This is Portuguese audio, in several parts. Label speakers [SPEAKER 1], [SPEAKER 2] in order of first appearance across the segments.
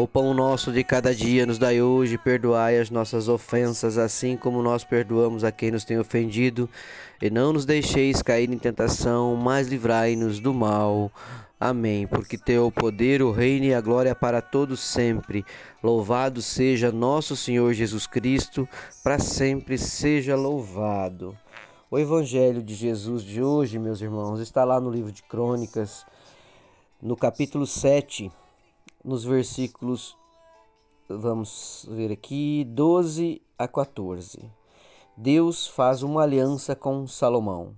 [SPEAKER 1] O pão nosso de cada dia nos dai hoje, perdoai as nossas ofensas, assim como nós perdoamos a quem nos tem ofendido, e não nos deixeis cair em tentação, mas livrai-nos do mal. Amém. Porque teu poder, o reino e a glória para todos sempre. Louvado seja nosso Senhor Jesus Cristo, para sempre seja louvado. O Evangelho de Jesus de hoje, meus irmãos, está lá no livro de Crônicas, no capítulo 7 nos versículos, vamos ver aqui, 12 a 14. Deus faz uma aliança com Salomão.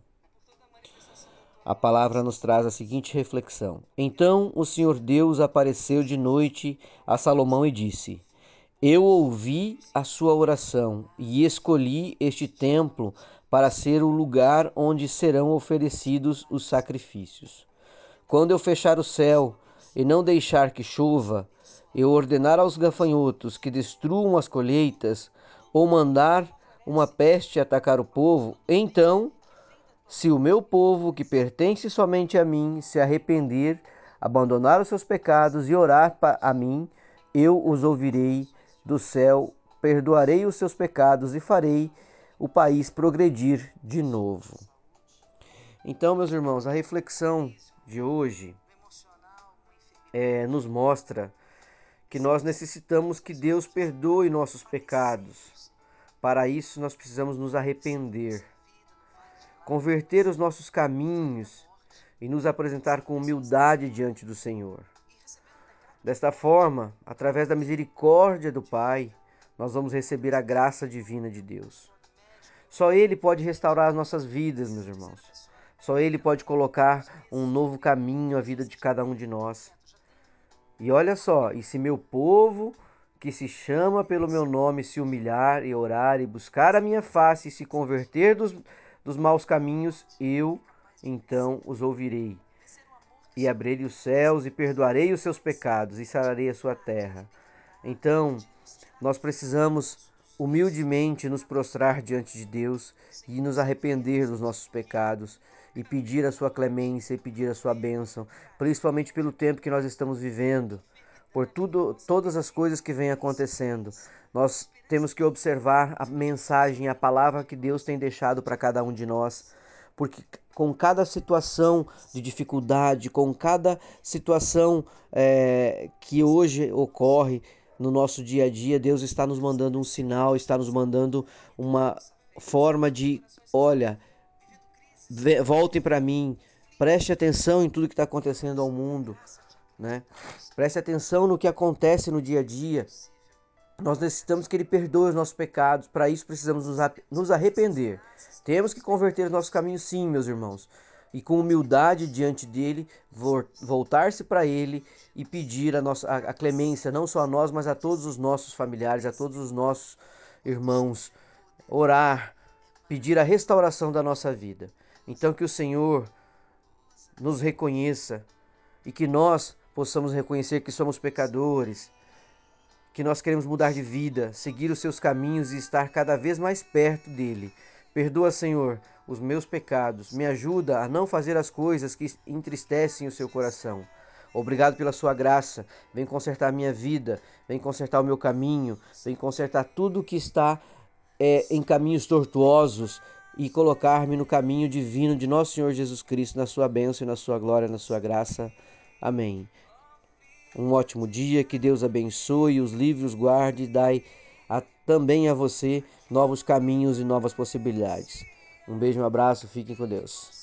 [SPEAKER 1] A palavra nos traz a seguinte reflexão: Então o Senhor Deus apareceu de noite a Salomão e disse: Eu ouvi a sua oração e escolhi este templo para ser o lugar onde serão oferecidos os sacrifícios. Quando eu fechar o céu e não deixar que chova, e ordenar aos gafanhotos que destruam as colheitas, ou mandar uma peste atacar o povo, então, se o meu povo, que pertence somente a mim, se arrepender, abandonar os seus pecados e orar a mim, eu os ouvirei do céu, perdoarei os seus pecados e farei o país progredir de novo. Então, meus irmãos, a reflexão de hoje é, nos mostra que nós necessitamos que Deus perdoe nossos pecados. Para isso, nós precisamos nos arrepender, converter os nossos caminhos e nos apresentar com humildade diante do Senhor. Desta forma, através da misericórdia do Pai, nós vamos receber a graça divina de Deus. Só Ele pode restaurar as nossas vidas, meus irmãos. Só Ele pode colocar um novo caminho à vida de cada um de nós. E olha só, e se meu povo, que se chama pelo meu nome, se humilhar e orar e buscar a minha face e se converter dos, dos maus caminhos, eu então os ouvirei. E abrirei os céus e perdoarei os seus pecados e sararei a sua terra. Então, nós precisamos humildemente nos prostrar diante de Deus e nos arrepender dos nossos pecados e pedir a sua clemência e pedir a sua bênção, principalmente pelo tempo que nós estamos vivendo, por tudo, todas as coisas que vêm acontecendo. Nós temos que observar a mensagem, a palavra que Deus tem deixado para cada um de nós, porque com cada situação de dificuldade, com cada situação é, que hoje ocorre no nosso dia a dia, Deus está nos mandando um sinal, está nos mandando uma forma de, olha, voltem para mim, preste atenção em tudo que está acontecendo ao mundo, né? Preste atenção no que acontece no dia a dia. Nós necessitamos que Ele perdoe os nossos pecados, para isso precisamos nos arrepender. Temos que converter os nossos caminhos, sim, meus irmãos, e com humildade diante dele, voltar-se para Ele e pedir a, nossa, a clemência, não só a nós, mas a todos os nossos familiares, a todos os nossos irmãos. Orar, pedir a restauração da nossa vida. Então que o Senhor nos reconheça e que nós possamos reconhecer que somos pecadores, que nós queremos mudar de vida, seguir os seus caminhos e estar cada vez mais perto dele. Perdoa, Senhor, os meus pecados. Me ajuda a não fazer as coisas que entristecem o seu coração. Obrigado pela sua graça. Vem consertar a minha vida, vem consertar o meu caminho, vem consertar tudo que está é, em caminhos tortuosos e colocar-me no caminho divino de nosso Senhor Jesus Cristo, na sua bênção na sua glória, na sua graça. Amém. Um ótimo dia, que Deus abençoe, os livre, os guarde e dai a, também a você novos caminhos e novas possibilidades. Um beijo, um abraço, fiquem com Deus.